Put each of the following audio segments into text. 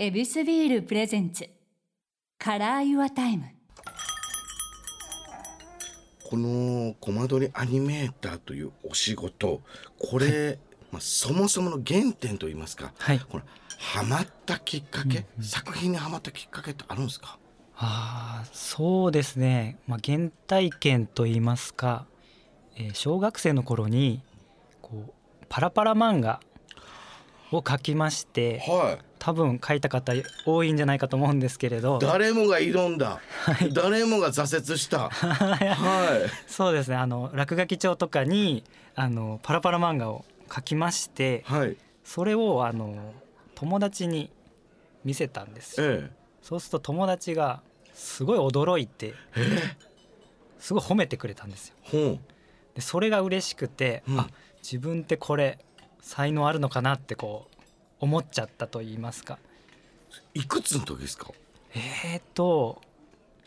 エビスビール presents。Color Your Time。このコマ撮りアニメーターというお仕事。これ、まあ、そもそもの原点といいますか、はい。これハマったきっかけ、作品にハマったきっかけってあるんですか？ああそうですね、まあ、原体験といいますか、えー小学生の頃にこうパラパラ漫画を描きましてはい多分書いた方多いんじゃないかと思うんですけれど。誰もが挑んだ、誰もが挫折した。はい。そうですね。あの落書き帳とかにあのパラパラ漫画を描きましてはい。それをあの友達に見せたんですよ。えそうすると友達がすごい驚いてすごい褒めてくれたんですよ。えほでそれが嬉しくて、うん。あ自分ってこれ才能あるのかなってこう思っちゃったと言いますか。ういくつの時ですか？えーと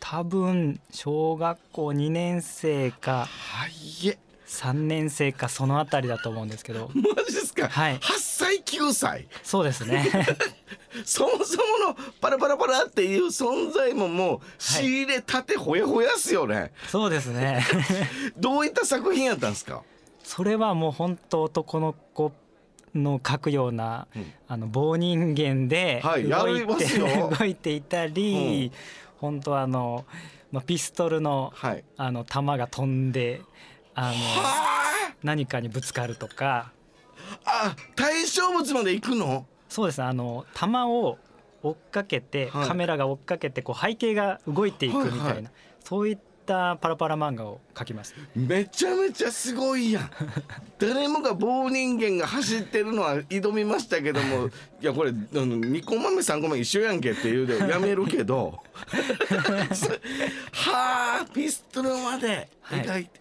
多分小学校2年生かはいえ3年生かそのあたりだと思うんですけど。マジですか、はい。8歳9歳？そうですね。そもそものパラパラパラっていう存在ももう仕入れたてほやほやっすよね、そうですね。どういった作品やったんですか？それはもう本当男の子の描くような、うん。あの棒人間で動いて,、ますよ。動いて いたり、本当あの、まあ、ピストルのはい。あの弾が飛んであのは何かにぶつかるとか。ああ対象物まで行くの？そうですね。あの弾を追っかけて、はい。カメラが追っかけてこう背景が動いていくみたいな、はいはい。そういったパラパラ漫画を描きました。めちゃめちゃすごいやん。誰もが棒人間が走ってるのは挑みましたけども いやこれあの2個豆3個目一緒やんけっていうでやめるけど はあピストルまで描いて、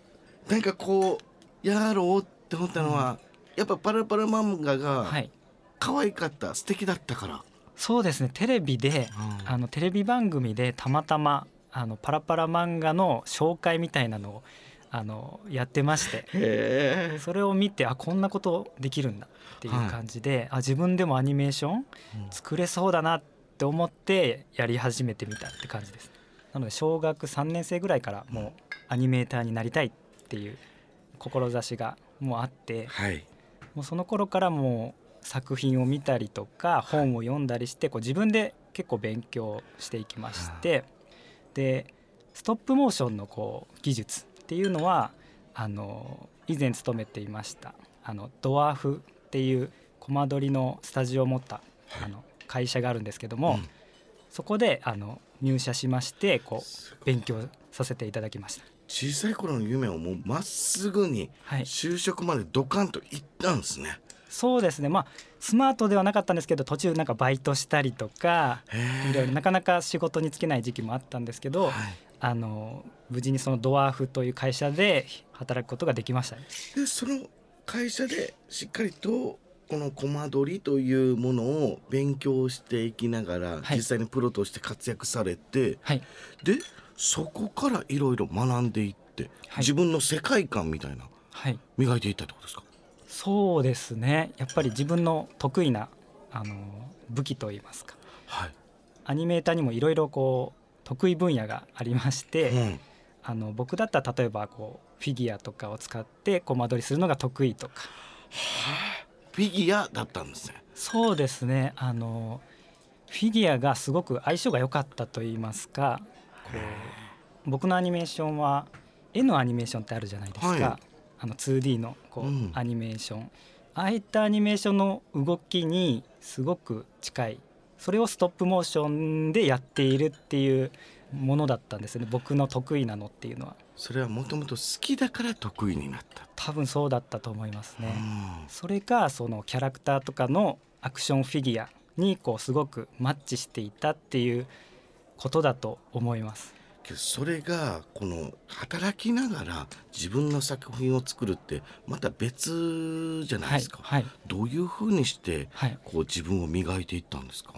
なんかこうやろうって思ったのは、やっぱパラパラ漫画がはい。可愛かった素敵だったから、そうですね。テレビで、うん。あのテレビ番組でたまたまあのパラパラ漫画の紹介みたいなのをあのやってましてそれを見てあこんなことできるんだっていう感じで、あ自分でもアニメーション作れそうだなって思ってやり始めてみたって感じですなので小学3年生ぐらいからもうアニメーターになりたいっていう志がもうあってはい。もうその頃からもう作品を見たりとか本を読んだりしてこう自分で結構勉強していきましてでストップモーションのこう技術っていうのはあの以前勤めていましたあのドワーフっていうコマ撮りのスタジオを持ったあの会社があるんですけども、うんそこであの入社しましてこう勉強させていただきました。小さい頃の夢をもうまっすぐにはい就職までドカンと行ったんですね。そうですね。まあスマートではなかったんですけど途中なんかバイトしたりとかいろいろなかなか仕事に就けない時期もあったんですけど、はい。あの無事にそのドワーフという会社で働くことができましたね。でその会社でしっかりとこのコマ撮りというものを勉強していきながら、はい。実際にプロとして活躍されてはい、でそこからいろいろ学んでいって、はい。自分の世界観みたいなはい、磨いていったってことですか？そうですね。やっぱり自分の得意なあの武器といいますか。はい、アニメーターにもいろいろこう得意分野がありまして、うん、あの僕だったら例えばこうフィギュアとかを使ってコマ撮りするのが得意とか。フィギュアだったんですね。そうですね。あのフィギュアがすごく相性が良かったと言いますかこう僕のアニメーションは絵のアニメーションってあるじゃないですか、はいあの 2D のこう、うん。アニメーション。ああいったアニメーションの動きにすごく近い。それをストップモーションでやっているっていうものだったんですね。僕の得意なのっていうのは。それはもともと好きだから得意になった、多分そうだったと思いますね。うん。それがそのキャラクターとかのアクションフィギュアにこうすごくマッチしていたっていうことだと思います。けどそれがこの働きながら自分の作品を作るってまた別じゃないはいですか、はい。どういうふうにしてはい、こう自分を磨いていったんですか、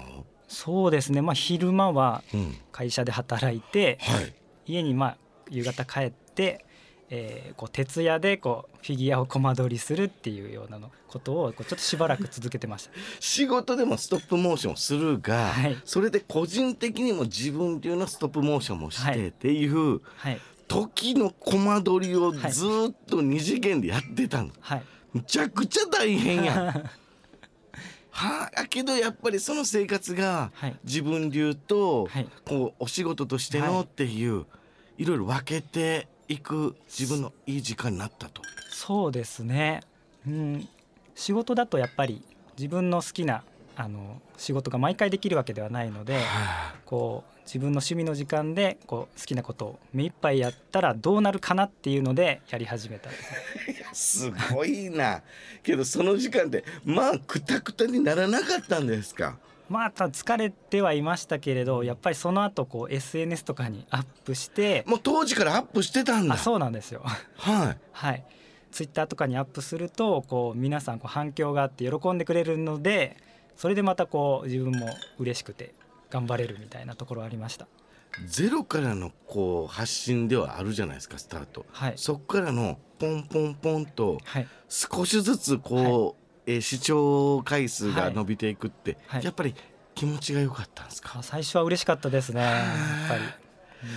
そうですね。まあ昼間はうん、会社で働いてはい。家にまあ夕方帰って、ええーこう徹夜でこうフィギュアをコマ撮りするっていうようなのことをこうちょっとしばらく続けてました。仕事でもストップモーションをするが、はい。それで個人的にも自分流のストップモーションもしてはい。っていうはい。時のコマ撮りをずーっと二次元でやってたの、はい。むちゃくちゃ大変やん。はあ、やけどやっぱりその生活がはい。自分流とはい。こうお仕事としてのっていう、い、ろいろ分けていく自分のいい時間になったと。そうですね、うん、仕事だとやっぱり自分の好きなあの仕事が毎回できるわけではないのでこう自分の趣味の時間でこう好きなことを目いっぱいやったらどうなるかなっていうのでやり始めた。すごいな。けどその時間でまあくたくたにならなかったんですか？まあ疲れてはいましたけれどやっぱりその後こう SNS とかにアップしてもう当時からアップしてたんだ。あそうなんですよ。はい。はい。ツイッターとかにアップするとこう皆さんこう反響があって喜んでくれるのでそれでまたこう自分も嬉しくて頑張れるみたいなところありました。ゼロからのこう発信ではあるじゃないですかスタート、はい。そっからのポンポンポンとはい。少しずつこう、えー視聴回数が伸びていくって、はい。やっぱり気持ちが良かったんですか、あ最初は嬉しかったですねやっぱり。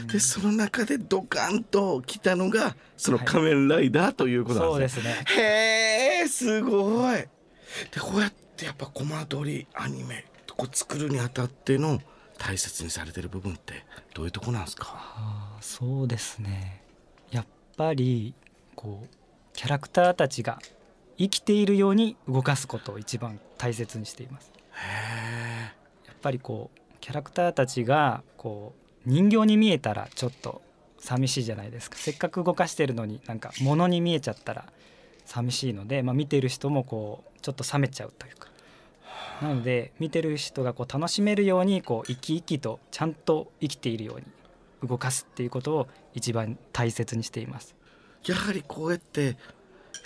うん。でその中でドカンと来たのがそのはい。仮面ライダーということなんですね。そうですね。へえすごい。でこうやってやっぱコマ撮りアニメこう作るにあたっての大切にされてる部分ってどういうとこなんですか？そうですね。やっぱりこうキャラクターたちが生きているように動かすことを一番大切にしています。へやっぱりこうキャラクターたちがこう人形に見えたらちょっと寂しいじゃないですか。せっかく動かしてるのになんか物に見えちゃったら寂しいので、まあ、見てる人もこうちょっと冷めちゃうというか。なので見てる人がこう楽しめるようにこう生き生きとちゃんと生きているように動かすっていうことを一番大切にしています。やはりこうやって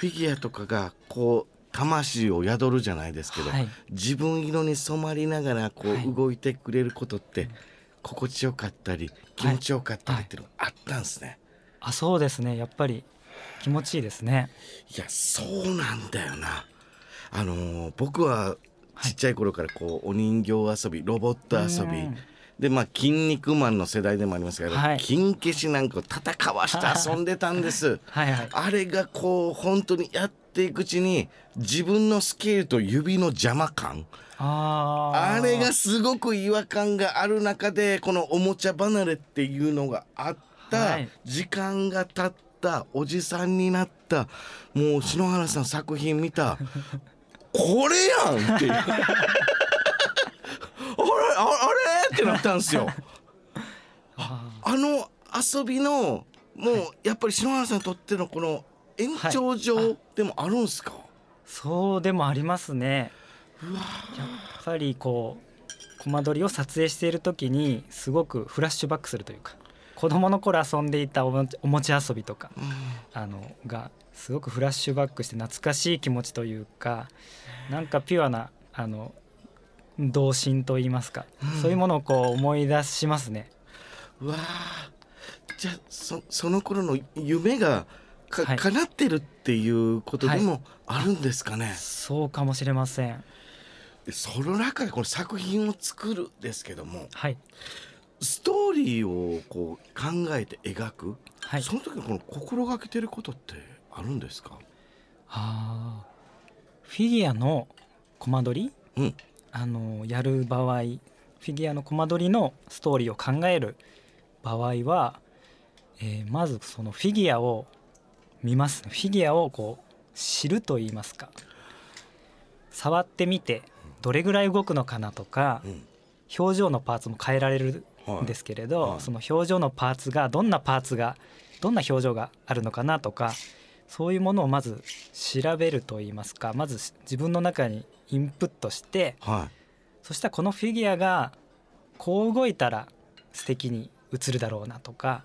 フィギュアとかがこう魂を宿るじゃないですけど、はい自分色に染まりながらこはいう動いてくれることって心地よかったり気持ちよかったりっていうのがあったんですね。あそうですねやっぱり気持ちいいですね。いやそうなんだよな。あのー僕はちっちゃい頃からこうお人形遊びロボット遊びうんでまあ「筋肉マン」の世代でもありますけど、はい。金消しなんかを戦わして遊んでたんです。はいはい。あれがこう本当にやっていくうちに自分のスケールと指の邪魔感。あれがすごく違和感がある中でこのおもちゃ離れっていうのがあった、はい。時間が経った。おじさんになった。もう篠原さん作品見た。これやんっていう。あれ？あれ？あれ？ってなったんですよ。ああの遊びのもうやっぱり篠原さんにとってのこの延長上でもあるんすか、そうでもありますね。うわやっぱりこうコマ撮りを撮影している時にすごくフラッシュバックするというか子供の頃遊んでいたおもちおもちゃ遊びとかあのがすごくフラッシュバックして懐かしい気持ちというかなんかピュアなあの童心といいますか、うん。そういうものをこう思い出しますね。うわじゃあそその頃の夢がか、はい。叶ってるっていうことでもあるんですかね、そうかもしれません。でその中でこの作品を作るですけどもはい、ストーリーをこう考えて描く、はい、その時にこの心がけてることってあるんですか？あー。フィギュアのコマ撮り、うんあのやる場合フィギュアのコマ撮りのストーリーを考える場合は、えーまずそのフィギュアを見ますフィギュアをこう知ると言いますか。触ってみてどれぐらい動くのかなとかうん表情のパーツも変えられるはいんですけれど、はい。その表情のパーツがどんなパーツがどんな表情があるのかなとかそういうものをまず調べると言いますかまず自分の中にインプットしてはい。そしたらこのフィギュアがこう動いたら素敵に映るだろうなとか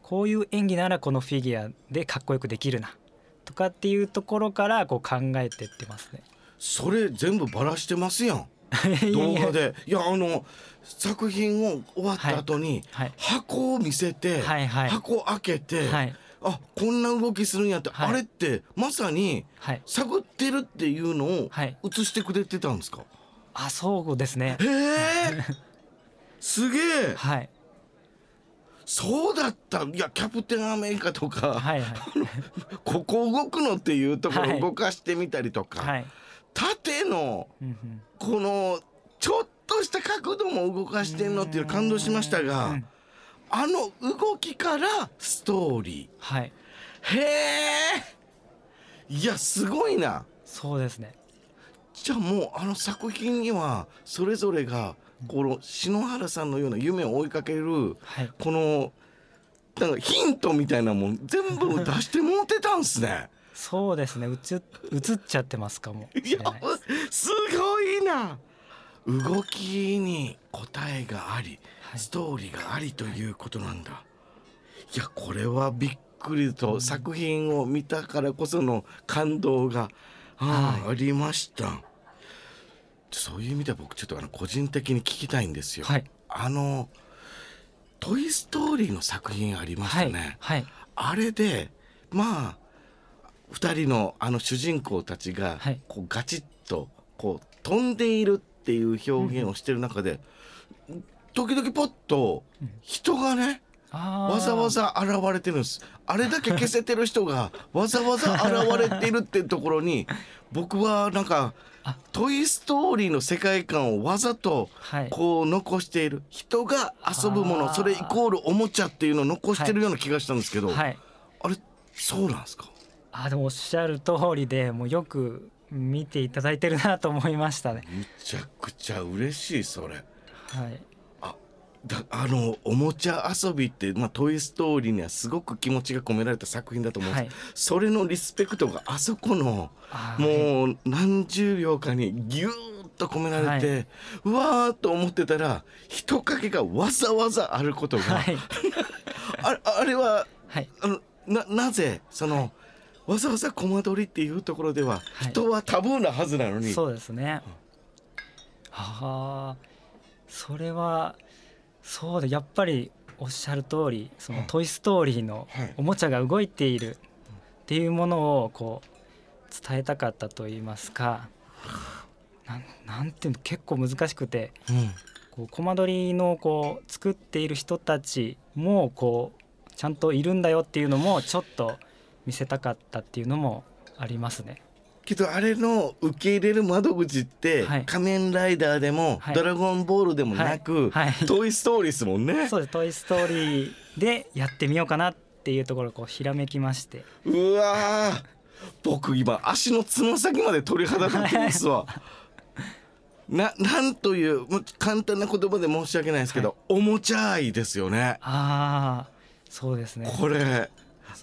こういう演技ならこのフィギュアでかっこよくできるなとかっていうところからこう考えてってますね。それ全部バラしてますやん。動画で。いやあの作品を終わった後に、はい。箱を見せて、はいはい。箱開けて、はいあこんな動きするんやって、はい。あれってまさにはい。探ってるっていうのをはい。映してくれてたんですか、あそうですね。へえ。すげえ。はい。そうだった。いやキャプテンアメリカとか、はいはい。ここ動くのっていうとこはい。ろ動かしてみたりとか、はい。縦のこのちょっとした角度も動かしてんのっていう感動しましたが、うんあの動きからストーリはい。ーへえいやすごいな。そうですね。じゃあもうあの作品にはそれぞれがこの篠原さんのような夢を追いかけるはい。このなんかヒントみたいなもん全部出してもうてたんすね。そうですね。うつ映っちゃってますかもいやすごいな動きに答えがあり、はい。ストーリーがありということなんだ。いやこれはびっくりと作品を見たからこその感動が、ああありました。そういう意味では僕ちょっとあの個人的に聞きたいんですよ、はい。あの「トイ・ストーリー」の作品ありましはいたね、はい。あれでまあ2人のあの主人公たちがはい。こうガチッとこう飛んでいるっていう表現をしてる中で、時々ポッと人がねわざわざ現れてるんです。あれだけ消せてる人がわざわざ現れてるっていうところに僕はなんかあ「トイ・ストーリー」の世界観をわざとはい。こう残している。人が遊ぶものそれイコールおもちゃっていうのを残してるような気がしたんですけど、はい。あれそうなんですか？あでもおっしゃる通りでもうよく見ていただいてるなと思いましたね。むちゃくちゃ嬉しいそれ。はい。あだあのおもちゃ遊びって「まあ、トイ・ストーリー」にはすごく気持ちが込められた作品だと思うんです、はい。それのリスペクトがあそこのあー。もう何十秒かにギューッと込められて、うわーっと思ってたら人影がわざわざあることが、はい。ああれははい。あのななぜその、わざわざコマ撮りっていうところでは、はい。人はタブーなはずなのに。そうですね。はあ、それはそうでやっぱりおっしゃる通りその「トイ・ストーリー」のはい。おもちゃが動いているっていうものをこう伝えたかったと言いますか。なんなんていうの結構難しくてうん。こうコマ撮りのこう作っている人たちもこうちゃんといるんだよっていうのもちょっと見せたかったっていうのもありますね。けどあれの受け入れる窓口って、はい。仮面ライダーでも、はい。ドラゴンボールでもなく、はい。はい。トイ・ストーリーですもんね。そうです「トイ・ストーリー」でやってみようかなっていうところこうひらめきまして。うわー。僕今足のつま先まで鳥肌立ってますわ。ななんというもう簡単な言葉で申し訳ないですけど、おもちゃ愛ですよね。ああそうですね。これ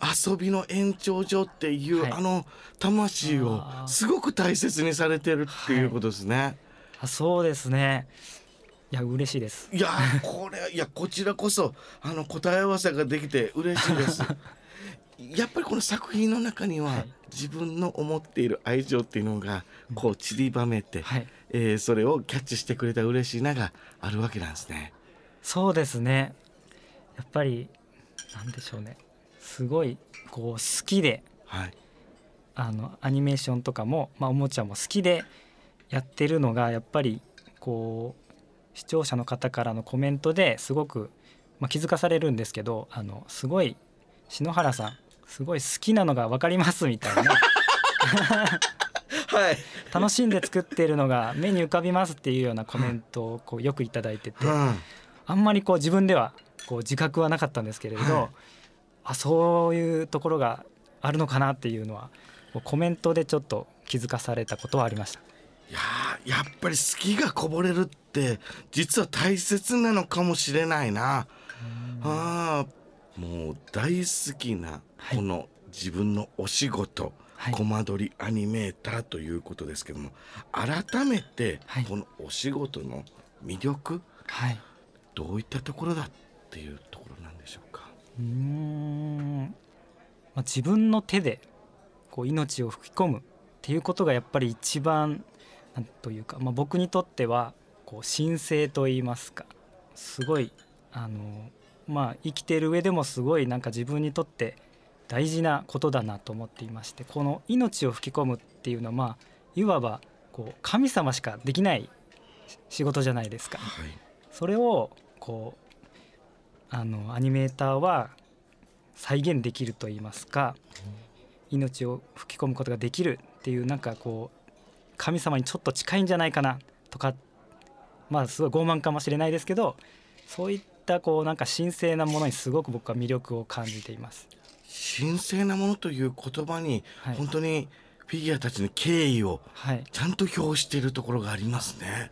遊びの延長上っていう、はい。あの魂をすごく大切にされてるっていうことですね。あそうですね。いや嬉しいです。いやこれいやこちらこそあの答え合わせができて嬉しいです。やっぱりこの作品の中には、はい。自分の思っている愛情っていうのがこう散りばめて、はい。えーそれをキャッチしてくれた嬉しいながあるわけなんですね。そうですね。やっぱりなんでしょうねすごいこう好きではい。あのアニメーションとかも、まあ、おもちゃも好きでやってるのがやっぱりこう視聴者の方からのコメントですごく、まあ、気づかされるんですけどあのすごい篠原さんすごい好きなのが分かりますみたいな はい。楽しんで作ってるのが目に浮かびますっていうようなコメントをこうよくいただいててはあんまりこう自分ではこう自覚はなかったんですけれど、はいあそういうところがあるのかなっていうのはコメントでちょっと気づかされたことはありました。い。いやーやっぱり好きがこぼれるって実は大切なのかもしれないな。ああもう大好きなはいこの自分のお仕事、はいコマ撮りアニメーターということですけども改めてはいこのお仕事の魅力、はい、どういったところだっていうところなんでしょうか？うーん、まあ、自分の手でこう命を吹き込むっていうことがやっぱり一番なんというか、まあ、僕にとってはこう神聖と言いますかすごいあの、まあ、生きている上でもすごいなんか自分にとって大事なことだなと思っていましてこの命を吹き込むっていうのはまあいわばこう神様しかできない仕事じゃないですか。はいそれをこうあのアニメーターは再現できると言いますか命を吹き込むことができるっていうなんかこう神様にちょっと近いんじゃないかなとかまあすごい傲慢かもしれないですけどそういったこうなんか神聖なものにすごく僕は魅力を感じています。神聖なものという言葉に、はい本当にフィギュアたちの敬意をはい、ちゃんと表しているところがありますね。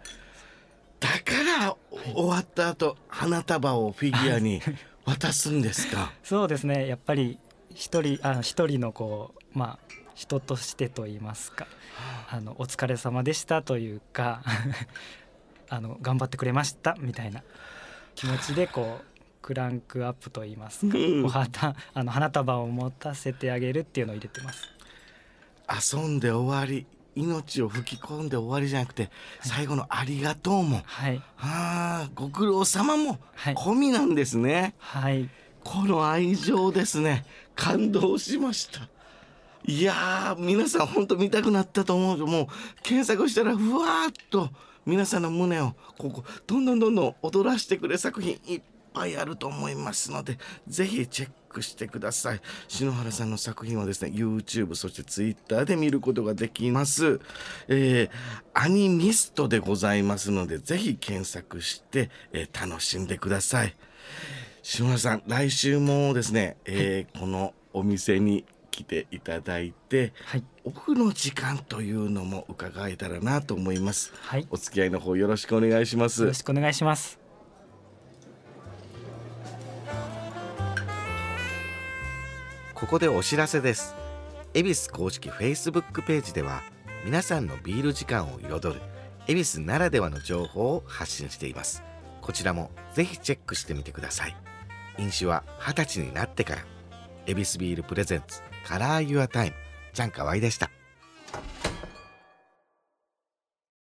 だから、終わった後花束をフィギュアに渡すんですか？そうですね。やっぱり一人あ一人のこうまあ人としてと言いますか。あ。のお疲れ様でしたというか あの頑張ってくれましたみたいな気持ちでこうクランクアップと言いますかうん。お旗あの花束を持たせてあげるっていうのを入れてます。遊んで終わり命を吹き込んで終わりじゃなくて最後の「ありがとうも」はい。ああご苦労様もはい。込みなんですね、はい。この愛情ですね。感動しました。いやー皆さん本当見たくなったと思うけどもう検索したらふわーっと皆さんの胸をここどんどんどんどん踊らしてくれる作品いっぱいあると思いますのでぜひチェックしてください。篠原さんの作品はですね YouTube そして Twitter で見ることができます、えーアニミストでございますのでぜひ検索して、えー楽しんでください。篠原さん来週もですね、えーこのお店に来ていただいてはい。オフの時間というのも伺えたらなと思います。はい。お付き合いの方よろしくお願いします。よろしくお願いします。ここでお知らせです。恵比寿公式 Facebook ページでは皆さんのビール時間を彩る恵比寿ならではの情報を発信しています。こちらもぜひチェックしてみてください。飲酒は20歳になってから。エビスビール presents Color Your Time チャンカワイでした。